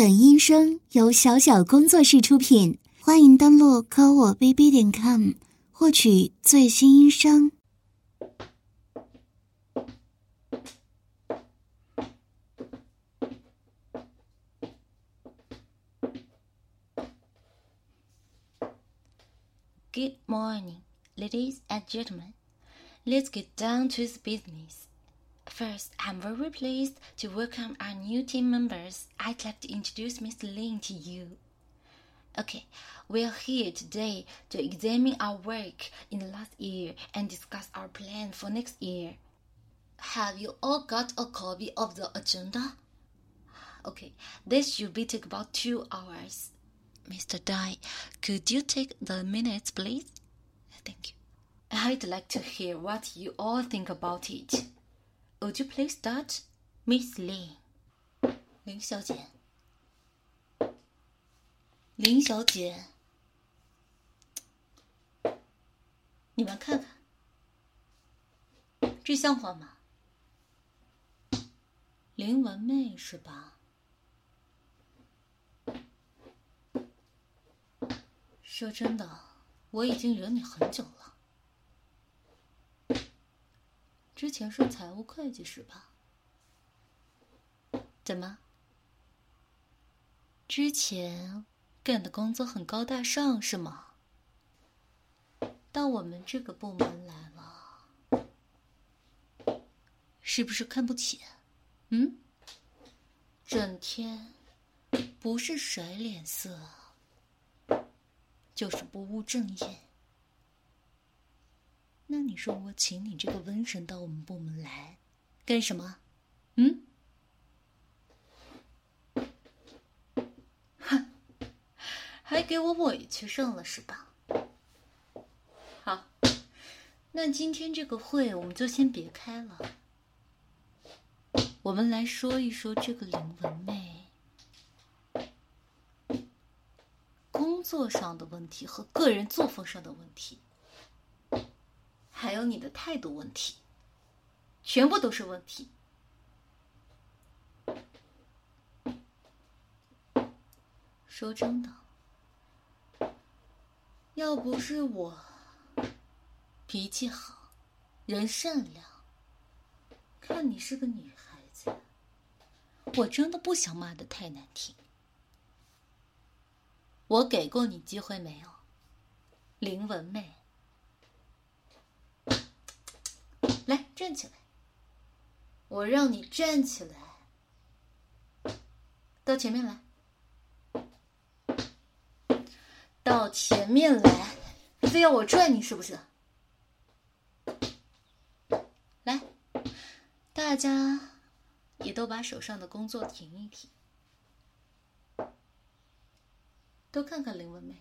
本音声由小小工作室出品，欢迎登录科我 bb 点 com 获取最新音声。Good morning, ladies and gentlemen. Let's get down to the business. First, I'm very pleased to welcome our new team members. I'd like to introduce Mr. Lin to you. Okay, we're here today to examine our work in the last year and discuss our plan for next year. Have you all got a copy of the agenda? Okay, this should be take about two hours. Mr. Dai, could you take the minutes, please? Thank you. I'd like to hear what you all think about it. Would you please start, Miss Lin? 林小姐，林小姐，你们看看，这像话吗？林文妹是吧？说真的，我已经惹你很久了。之前是财务会计是吧？怎么？之前干的工作很高大上是吗？到我们这个部门来了，是不是看不起？嗯？整天不是甩脸色，就是不务正业。那你说我请你这个瘟神到我们部门来，干什么？嗯？哼，还给我委屈上了是吧？好，那今天这个会我们就先别开了，我们来说一说这个林文妹工作上的问题和个人作风上的问题。还有你的态度问题，全部都是问题。说真的，要不是我脾气好，人善良，看你是个女孩子，我真的不想骂的太难听。我给过你机会没有，林文妹？来，站起来！我让你站起来，到前面来，到前面来，非要我拽你是不是？来，大家也都把手上的工作停一停，都看看林文梅。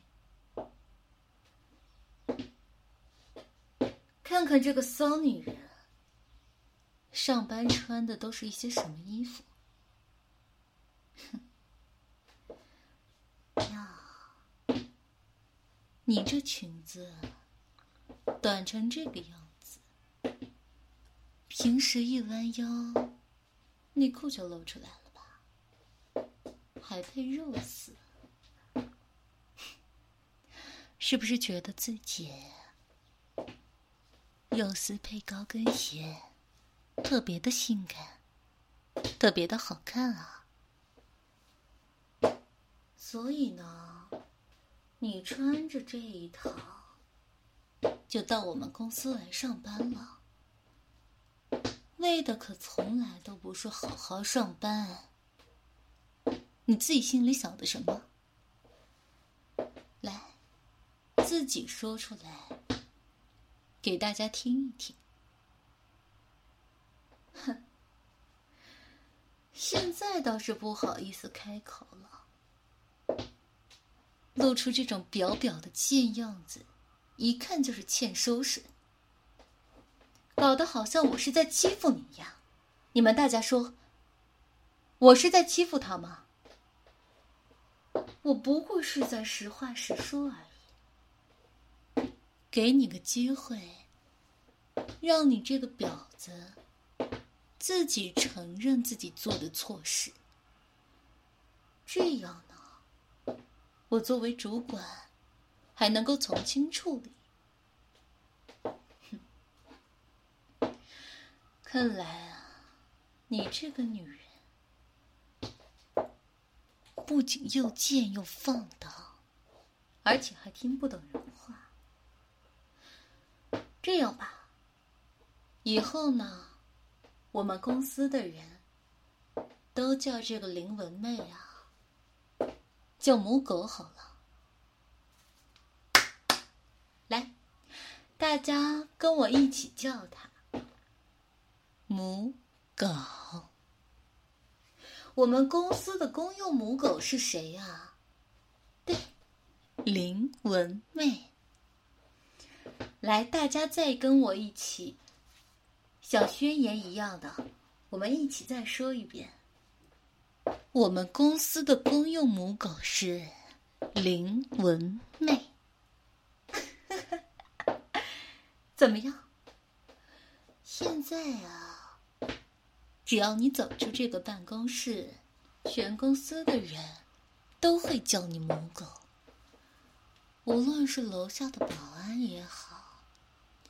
看看这个骚女人，上班穿的都是一些什么衣服？哼，呀，你这裙子短成这个样子，平时一弯腰，内裤就露出来了吧？还配肉丝？是不是觉得自己？肉丝配高跟鞋，特别的性感，特别的好看啊！所以呢，你穿着这一套，就到我们公司来上班了，为的可从来都不是好好上班。你自己心里想的什么？来，自己说出来。给大家听一听。哼，现在倒是不好意思开口了，露出这种表表的贱样子，一看就是欠收拾，搞得好像我是在欺负你一样。你们大家说，我是在欺负他吗？我不过是在实话实说而已。给你个机会，让你这个婊子自己承认自己做的错事，这样呢，我作为主管还能够从轻处理。哼看来啊，你这个女人不仅又贱又放荡，而且还听不懂人话。这样吧，以后呢，我们公司的人都叫这个林文妹啊，叫母狗好了。来，大家跟我一起叫她。母狗，我们公司的公用母狗是谁呀？对，林文妹。来，大家再跟我一起，小宣言一样的，我们一起再说一遍。我们公司的公用母狗是林文妹。怎么样？现在啊。只要你走出这个办公室，全公司的人都会叫你母狗。无论是楼下的保安也好，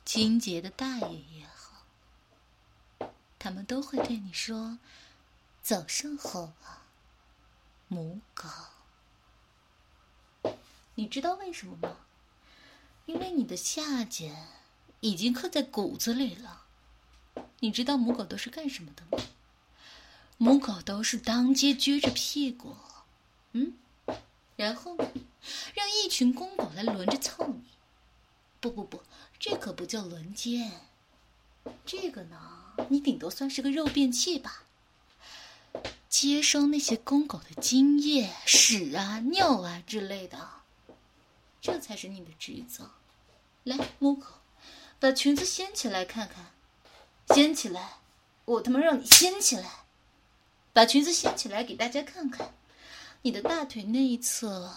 清洁的大爷也好，他们都会对你说：“早上好啊，母狗。”你知道为什么吗？因为你的下贱已经刻在骨子里了。你知道母狗都是干什么的吗？母狗都是当街撅着屁股，嗯，然后呢，让一群公狗来轮着蹭你。不不不，这可不叫轮奸，这个呢，你顶多算是个肉便器吧。接收那些公狗的精液、屎啊、尿啊之类的，这才是你的职责。来，母狗，把裙子掀起来看看，掀起来，我他妈让你掀起来！把裙子掀起来给大家看看，你的大腿内侧，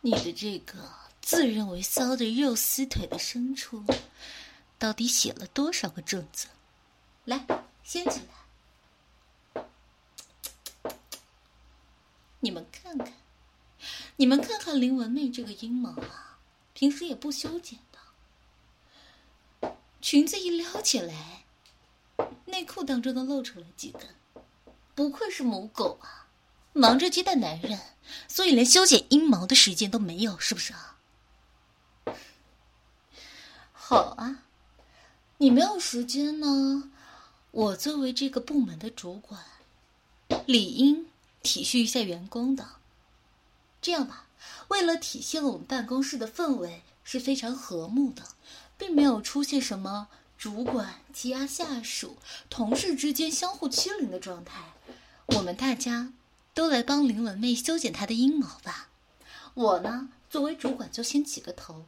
你的这个自认为骚的肉丝腿的深处，到底写了多少个正字？来，掀起来！你们看看，你们看看林文妹这个阴谋啊，平时也不修剪的，裙子一撩起来，内裤当中都露出来几根。不愧是母狗啊，忙着接待男人，所以连修剪阴毛的时间都没有，是不是啊？好啊，你没有时间呢，我作为这个部门的主管，理应体恤一下员工的。这样吧，为了体现了我们办公室的氛围是非常和睦的，并没有出现什么主管欺压下属、同事之间相互欺凌的状态。我们大家都来帮林文妹修剪她的阴毛吧。我呢，作为主管就先起个头。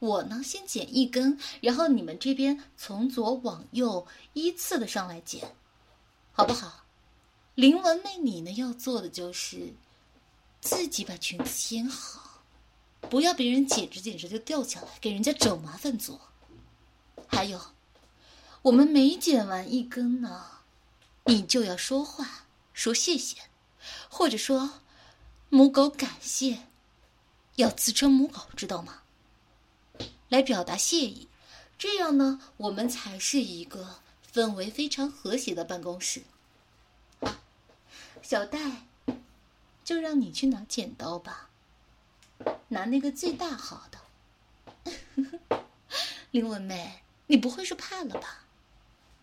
我呢，先剪一根，然后你们这边从左往右依次的上来剪，好不好？林文妹，你呢要做的就是自己把裙子掀好，不要别人剪着剪着就掉下来，给人家找麻烦做。还有，我们每剪完一根呢，你就要说话。说谢谢，或者说母狗感谢，要自称母狗，知道吗？来表达谢意，这样呢，我们才是一个氛围非常和谐的办公室。小戴，就让你去拿剪刀吧，拿那个最大号的。林文妹，你不会是怕了吧？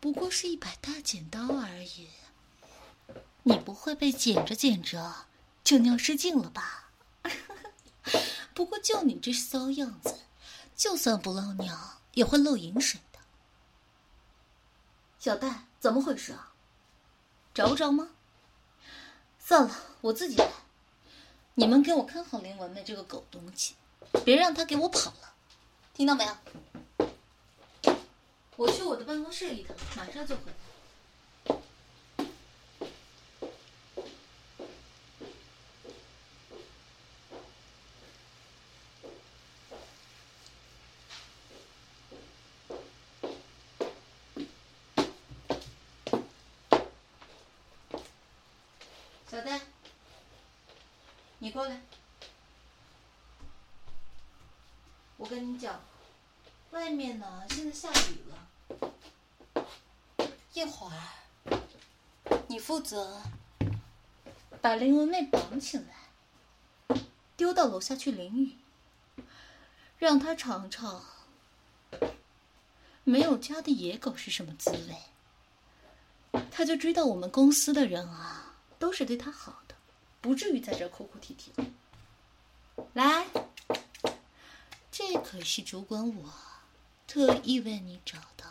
不过是一把大剪刀而已。你不会被剪着剪着就尿失禁了吧？不过就你这骚样子，就算不漏尿也会漏饮水的。小戴，怎么回事啊？找不着吗？算了，我自己来。你们给我看好林文妹这个狗东西，别让她给我跑了，听到没有？我去我的办公室一趟，马上就回来。小戴，你过来。我外面呢现在下雨了，一会儿你负责把林文妹绑起来，丢到楼下去淋雨，让她尝尝没有家的野狗是什么滋味，她就知道我们公司的人啊都是对她好的，不至于在这哭哭啼啼。来。可是主管我特意为你找到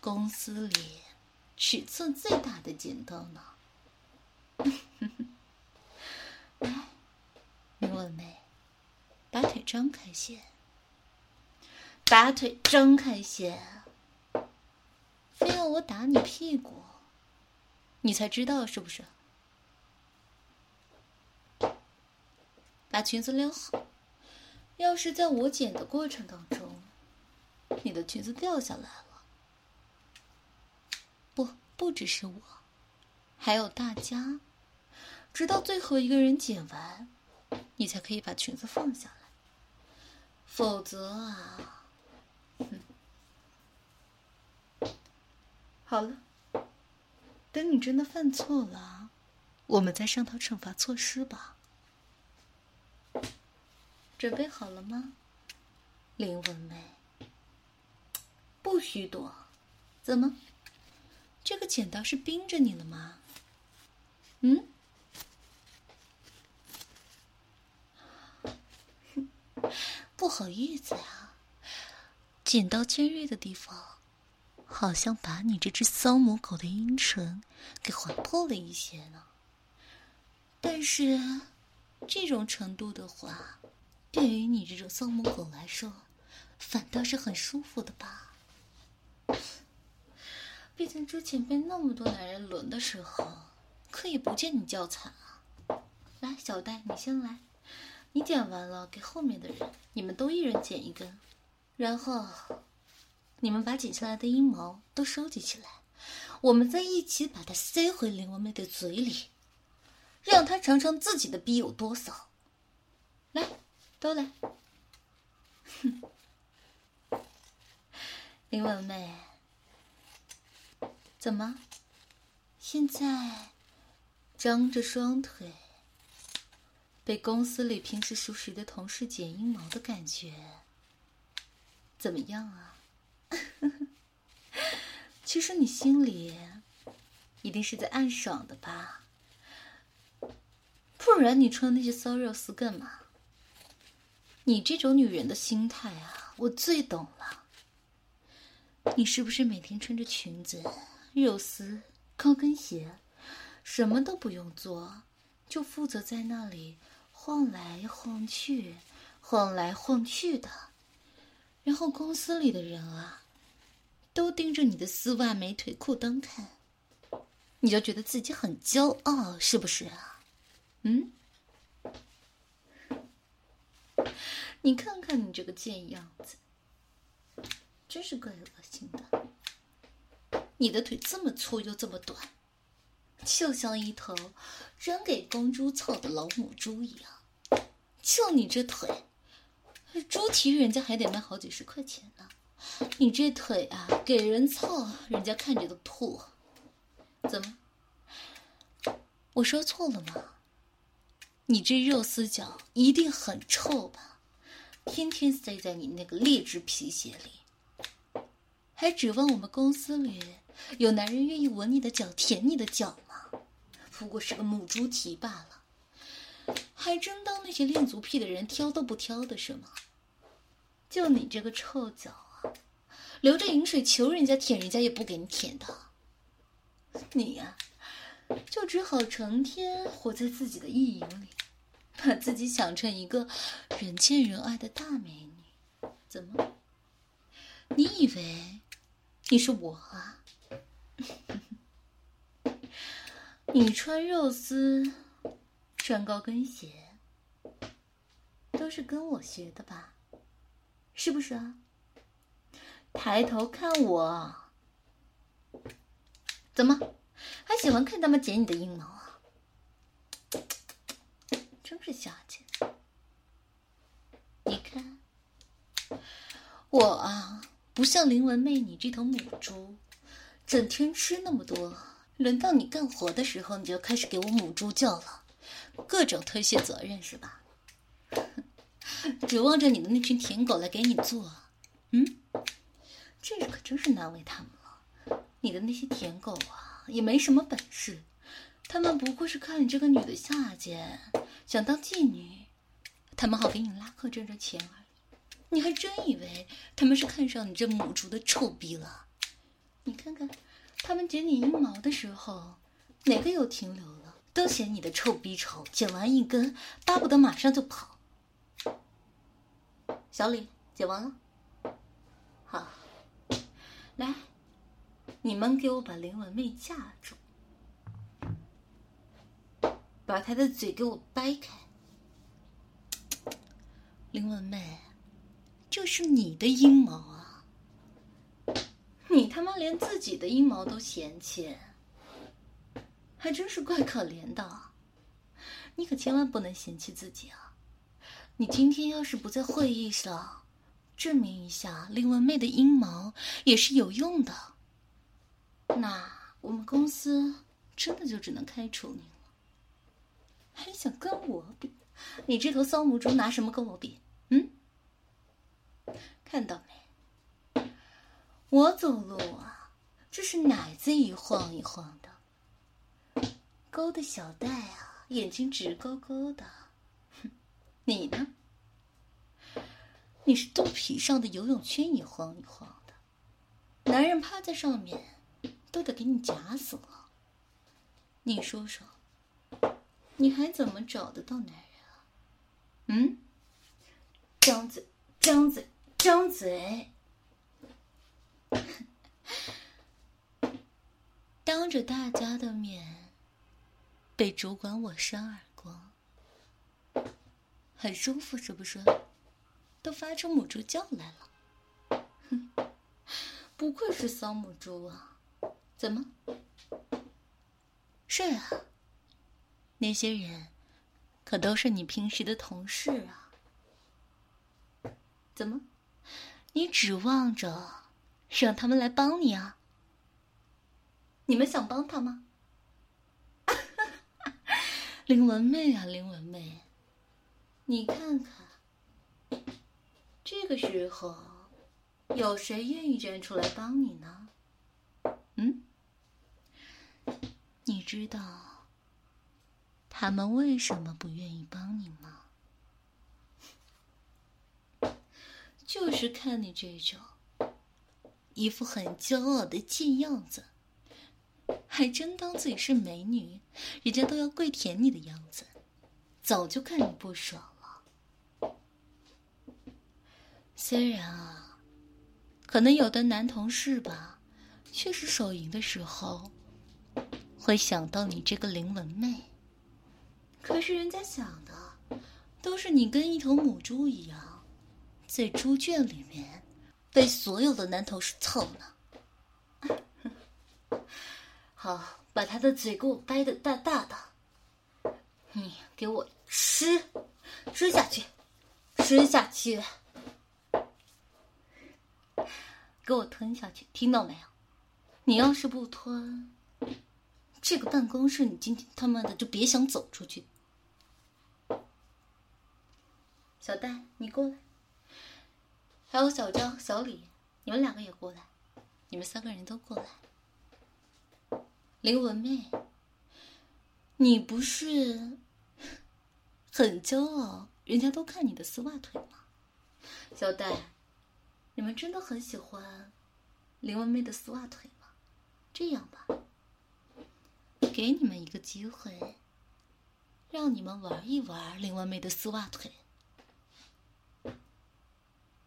公司里尺寸最大的剪刀呢。来，你问妹，把腿张开些，把腿张开些，非要我打你屁股，你才知道是不是？把裙子撩好。要是在我剪的过程当中，你的裙子掉下来了，不，不只是我，还有大家，直到最后一个人剪完，你才可以把裙子放下来。否则啊，哼好了，等你真的犯错了，我们再商讨惩罚措施吧。准备好了吗，林文梅？不许躲！怎么？这个剪刀是冰着你了吗？嗯？不好意思呀，剪刀尖锐的地方，好像把你这只骚母狗的阴唇给划破了一些呢。但是，这种程度的话。对于你这种骚母狗来说，反倒是很舒服的吧？毕竟之前被那么多男人轮的时候，可以不见你叫惨啊！来，小戴，你先来，你剪完了给后面的人，你们都一人剪一根，然后你们把剪下来的阴毛都收集起来，我们再一起把它塞回林文妹的嘴里，让她尝尝自己的逼有多骚。都来，哼，林文妹，怎么？现在张着双腿，被公司里平时熟识的同事剪阴毛的感觉怎么样啊？其实你心里一定是在暗爽的吧？不然你穿那些骚肉丝干嘛？你这种女人的心态啊，我最懂了。你是不是每天穿着裙子、肉丝、高跟鞋，什么都不用做，就负责在那里晃来晃去、晃来晃去的？然后公司里的人啊，都盯着你的丝袜、美腿、裤裆看，你就觉得自己很骄傲，是不是啊？嗯？你看看你这个贱样子，真是怪恶心的。你的腿这么粗又这么短，就像一头扔给公猪草的老母猪一样。就你这腿，猪蹄人家还得卖好几十块钱呢。你这腿啊，给人操，人家看着都吐。怎么？我说错了吗？你这肉丝脚一定很臭吧？天天塞在你那个劣质皮鞋里，还指望我们公司里有男人愿意闻你的脚、舔你的脚吗？不过是个母猪蹄罢了，还真当那些恋足癖的人挑都不挑的是吗？就你这个臭脚啊，流着饮水求人家舔，人家也不给你舔的。你呀，就只好成天活在自己的意淫里。把自己想成一个人见人爱的大美女，怎么？你以为你是我啊？你穿肉丝，穿高跟鞋，都是跟我学的吧？是不是啊？抬头看我，怎么还喜欢看他们剪你的阴毛？真是下贱。你看，我啊，不像林文妹你这头母猪，整天吃那么多，轮到你干活的时候，你就开始给我母猪叫了，各种推卸责任是吧？指望着你的那群舔狗来给你做，嗯，这可真是难为他们了。你的那些舔狗啊，也没什么本事，他们不过是看你这个女的下贱，想当妓女，他们好给你拉客挣挣钱而已。你还真以为他们是看上你这母猪的臭逼了？你看看，他们剪你阴毛的时候，哪个有停留了？都嫌你的臭逼丑，剪完一根，巴不得马上就跑。小李，剪完了。好，来，你们给我把林文妹架住，把他的嘴给我掰开。林文妹，这是你的阴毛啊！你他妈连自己的阴毛都嫌弃，还真是怪可怜的。你可千万不能嫌弃自己啊！你今天要是不在会议上证明一下林文妹的阴毛也是有用的，那我们公司真的就只能开除你了。还想跟我比？你这头骚母猪拿什么跟我比？嗯？看到没？我走路啊，这是奶子一晃一晃的，勾的小带啊，眼睛直勾勾的。哼你呢？你是肚皮上的游泳圈一晃一晃的，男人趴在上面都得给你夹死了。你说说，你还怎么找得到男人啊？嗯？张嘴，张嘴，张嘴！当着大家的面被主管我扇耳光。很舒服是不是？都发出母猪叫来了。哼，不愧是骚母猪啊！怎么？睡啊，那些人可都是你平时的同事啊。怎么？你指望着让他们来帮你啊？你们想帮他吗？林文妹啊，林文妹。你看看，这个时候有谁愿意站出来帮你呢？嗯？你知道他们为什么不愿意帮你吗？就是看你这种一副很骄傲的贱样子，还真当自己是美女，人家都要跪舔你的样子，早就看你不爽了。虽然啊，可能有的男同事吧，确实手淫的时候会想到你这个灵文妹。可是人家想的都是你跟一头母猪一样，在猪圈里面被所有的男同事操呢。好，把他的嘴给我掰的大大的，你给我吃，吃下去，吃下去。给我吞下去，听到没有？你要是不吞，这个办公室你今天他妈的就别想走出去。小戴，你过来。还有小张、小李，你们两个也过来。你们三个人都过来。林文妹，你不是很骄傲，人家都看你的丝袜腿吗？小戴。你们真的很喜欢林文妹的丝袜腿吗？这样吧，给你们一个机会，让你们玩一玩林文妹的丝袜腿。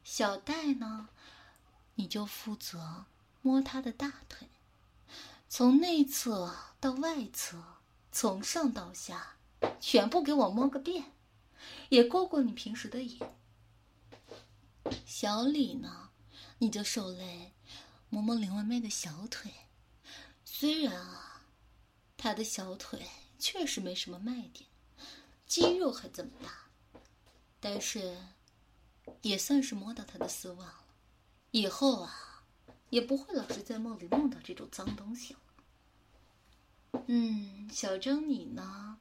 小戴呢，你就负责摸她的大腿，从内侧到外侧，从上到下，全部给我摸个遍，也过过你平时的瘾。小李呢，你就受累，摸摸林文妹的小腿。虽然啊，他的小腿确实没什么卖点，肌肉还这么大，但是也算是摸到他的丝袜了。以后啊，也不会老是在梦里梦到这种脏东西了。嗯，小张你呢？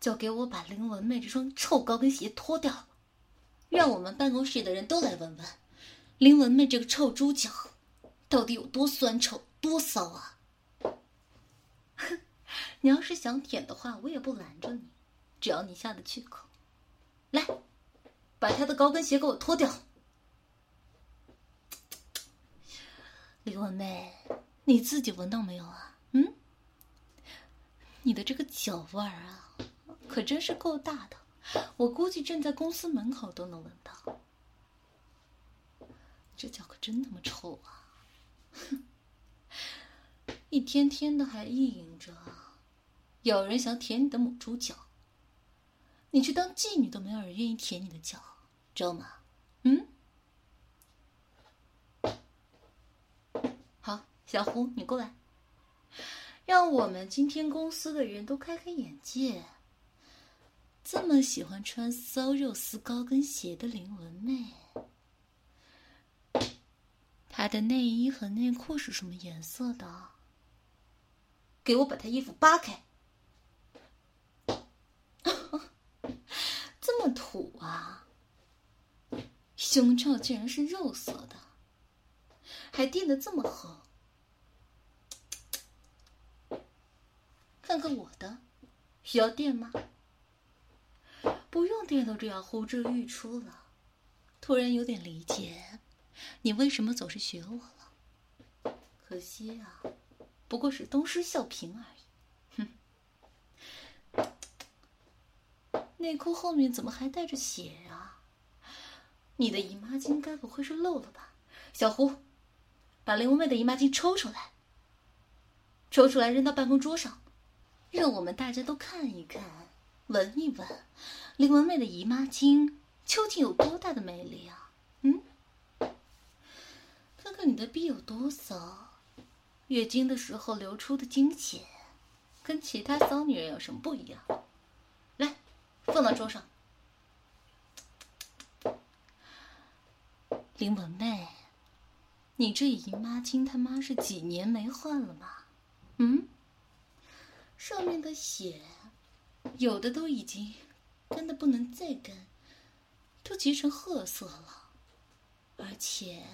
就给我把林文妹这双臭高跟鞋脱掉，让我们办公室的人都来闻闻，林文妹这个臭猪脚到底有多酸臭、多骚啊！你要是想舔的话，我也不拦着你，只要你下得去口。来，把他的高跟鞋给我脱掉。李文妹，你自己闻到没有啊？嗯，你的这个脚味儿啊！可真是够大的，我估计站在公司门口都能闻到。这脚可真他妈臭啊！哼，一天天的还意淫着，有人想舔你的母猪脚，你去当妓女都没有人愿意舔你的脚，知道吗？嗯？好，小胡，你过来，让我们今天公司的人都开开眼界。这么喜欢穿骚肉丝高跟鞋的林文妹，她的内衣和内裤是什么颜色的？给我把她衣服扒开！这么土啊！胸罩竟然是肉色的，还垫的这么厚。看看我的，需要垫吗？不用垫都这样呼之欲出了，突然有点理解你为什么总是学我了。可惜啊，不过是东施效颦而已。哼，内裤后面怎么还带着血啊？你的姨妈巾该不会是漏了吧？小胡，把林文妹的姨妈巾抽出来，抽出来扔到办公桌上，让我们大家都看一看，闻一闻。林文妹的姨妈巾究竟有多大的魅力啊？嗯，看看你的逼有多骚，月经的时候流出的经血，跟其他骚女人有什么不一样？放到桌上。林文妹，你这姨妈巾他妈是几年没换了吧？嗯，上面的血，有的都已经。干的不能再干，都结成褐色了，而且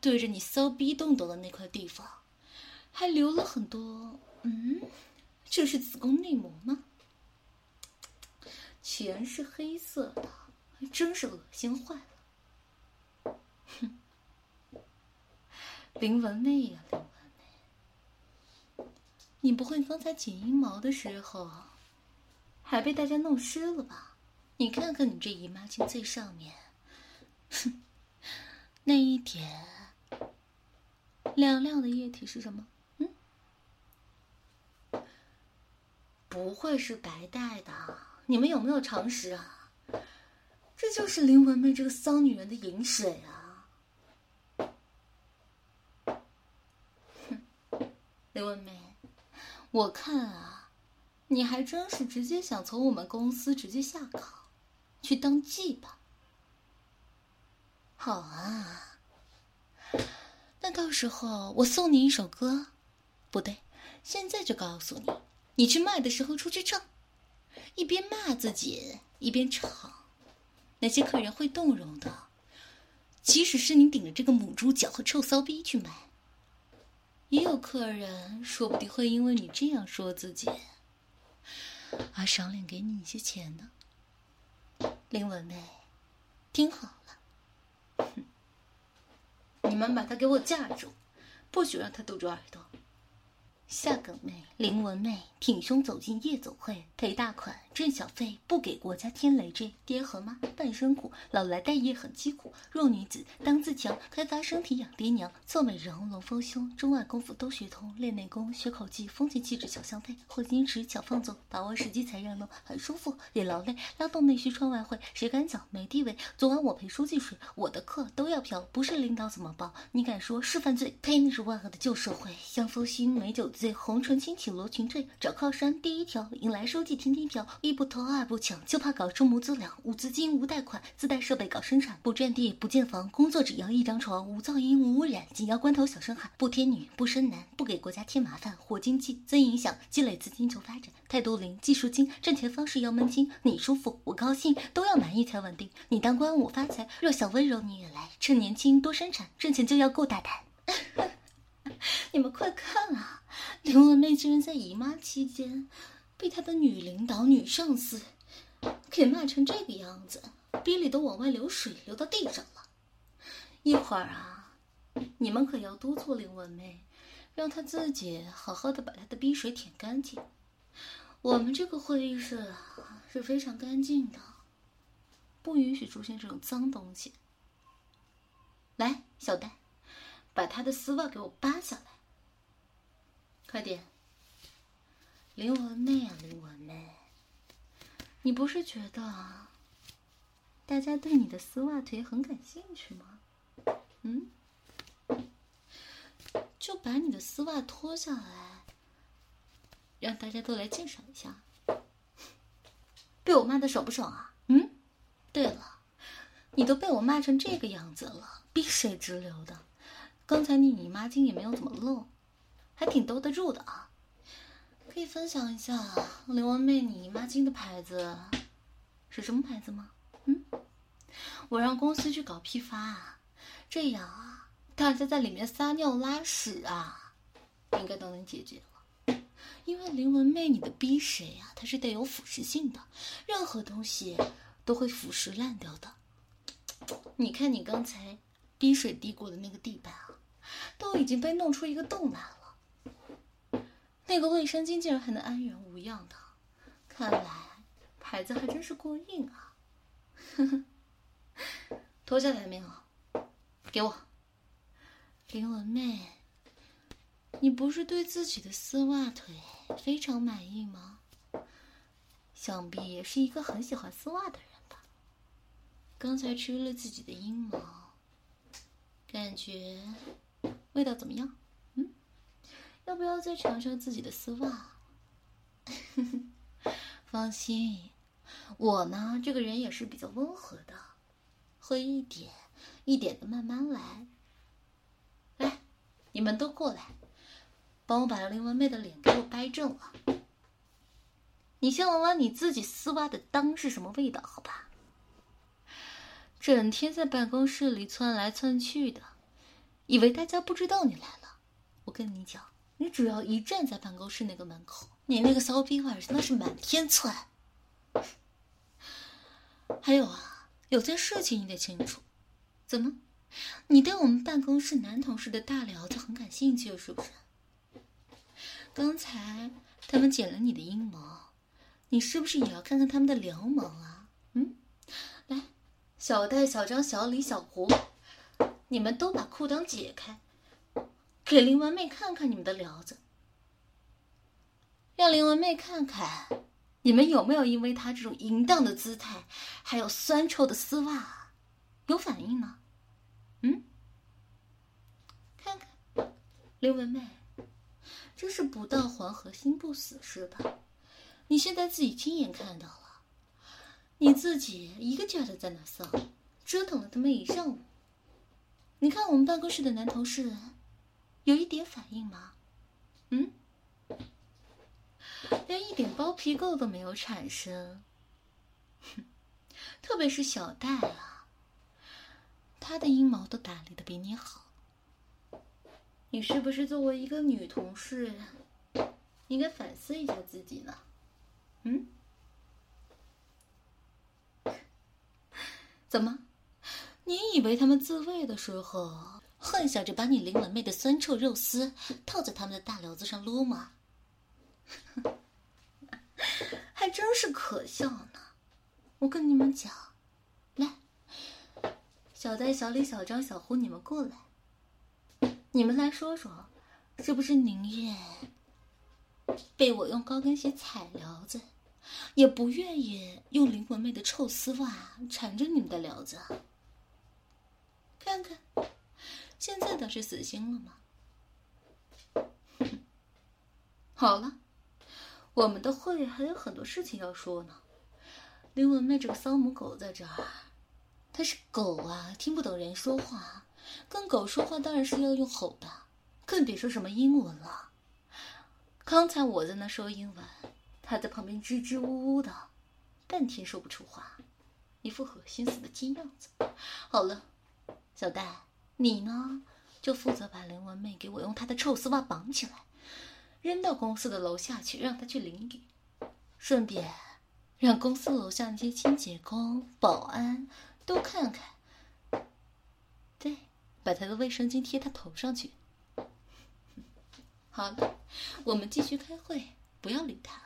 对着你骚逼洞洞的那块地方，还留了很多。嗯，这是子宫内膜吗？全是黑色的，还真是恶心坏了。哼，林文妹呀，林文妹，你不会刚才剪阴毛的时候？还被大家弄湿了吧？你看看你这姨妈巾最上面，哼，那一点亮亮的液体是什么？嗯，不会是白带的？你们有没有常识啊？这就是林文妹这个骚女人的饮水啊！哼，林文妹，我看啊。你还真是直接想从我们公司直接下岗，去当妓吧？好啊，那到时候我送你一首歌，不对，现在就告诉你，你去卖的时候出去唱，一边骂自己一边唱，那些客人会动容的。即使是你顶着这个母猪脚和臭骚逼去买，也有客人说不定会因为你这样说自己。而赏脸给你一些钱呢，林文妹，听好了，你们把她给我架住，不许让她堵住耳朵。下梗妹林文妹挺胸走进夜总会，赔大款。挣小费，不给国家添累赘。爹和妈半生苦，老来待业很凄苦。弱女子当自强，开发身体养爹娘。做美人龙丰胸，中外功夫都学通。练内功学口技，风情气质巧相配。会矜持巧放纵，把握时机才让路，很舒服也劳累。拉动内需创外汇，谁敢讲没地位？昨晚我陪书记睡，我的课都要嫖，不是领导怎么报？你敢说是犯罪？呸！那是万恶的旧社会。香夫心美酒。醉红唇轻启罗裙坠，找靠山第一条，迎来书记天天飘。一不偷二不抢，就怕搞出无资粮、无资金、无贷款、自带设备搞生产，不占地、不建房，工作只要一张床，无噪音、无污染，紧要关头小声喊，不添女、不生男，不给国家添麻烦，活经济、增影响，积累资金求发展，态度零、技术精，挣钱方式要门清，你舒服我高兴，都要满意才稳定。你当官我发财，若想温柔你也来，趁年轻多生产，挣钱就要够大胆。你们快看啊！刘文妹居然在姨妈期间，被他的女领导、女上司给骂成这个样子，逼里都往外流水，流到地上了。一会儿啊，你们可要督促林文妹，让她自己好好的把她的逼水舔干净。我们这个会议室啊是非常干净的，不允许出现这种脏东西。来，小戴。把他的丝袜给我扒下来，快点！林文妹啊，林文妹，你不是觉得大家对你的丝袜腿很感兴趣吗？嗯，就把你的丝袜脱下来，让大家都来鉴赏一下。被我骂的爽不爽啊？嗯，对了，你都被我骂成这个样子了，鼻水直流的。刚才你姨妈巾也没有怎么漏，还挺兜得住的啊！可以分享一下林文妹你姨妈巾的牌子是什么牌子吗？嗯，我让公司去搞批发，这样啊，大家在里面撒尿拉屎啊，应该都能解决了。因为林文妹你的逼水啊，它是带有腐蚀性的，任何东西都会腐蚀烂掉的。你看你刚才滴水滴过的那个地板啊！都已经被弄出一个洞来了，那个卫生巾竟然还能安然无恙的，看来牌子还真是过硬啊！呵呵，脱下来没有？给我，林文妹，你不是对自己的丝袜腿非常满意吗？想必也是一个很喜欢丝袜的人吧？刚才吹了自己的阴毛，感觉。味道怎么样？要不要再尝尝自己的丝袜？放心，我呢这个人也是比较温和的，会一点一点的慢慢来。来，你们都过来，帮我把林文妹的脸给我掰正了。你先闻闻你自己丝袜的裆是什么味道，好吧？整天在办公室里窜来窜去的。以为大家不知道你来了，我跟你讲，你只要一站在办公室那个门口，你那个骚逼味那是满天窜。还有啊，有件事情你得清楚，怎么，你对我们办公室男同事的大寮子很感兴趣是不是？刚才他们剪了你的阴毛，你是不是也要看看他们的撩毛啊？嗯，来，小戴、小张、小李、小胡。你们都把裤裆解开，给林文妹看看你们的寮子，让林文妹看看你们有没有因为她这种淫荡的姿态，还有酸臭的丝袜，有反应呢？嗯，看看，林文妹，真是不到黄河心不死是吧？你现在自己亲眼看到了，你自己一个劲儿的在那骚，折腾了他们一上午。你看我们办公室的男同事，有一点反应吗？嗯，连一点包皮垢都没有产生。哼 特别是小戴啊，他的阴毛都打理的比你好。你是不是作为一个女同事，应该反思一下自己呢？嗯？怎么？你以为他们自慰的时候，幻想着把你林文妹的酸臭肉丝套在他们的大瘤子上撸吗？还真是可笑呢！我跟你们讲，来，小戴、小李、小张、小胡，你们过来，你们来说说，是不是宁愿被我用高跟鞋踩撩子，也不愿意用林文妹的臭丝袜缠着你们的撩子？看看，现在倒是死心了吗？好了，我们的会还有很多事情要说呢。林文妹这个骚母狗在这儿，她是狗啊，听不懂人说话，跟狗说话当然是要用吼的，更别说什么英文了。刚才我在那说英文，她在旁边支支吾吾的，半天说不出话，一副恶心死的鸡样子。好了，小戴，你呢就负责把林文妹给我用她的臭丝袜绑起来。扔到公司的楼下去，让她去淋雨，顺便让公司楼下那些清洁工、保安都看看。对，把她的卫生巾贴她头上去。好了，我们继续开会，不要理他。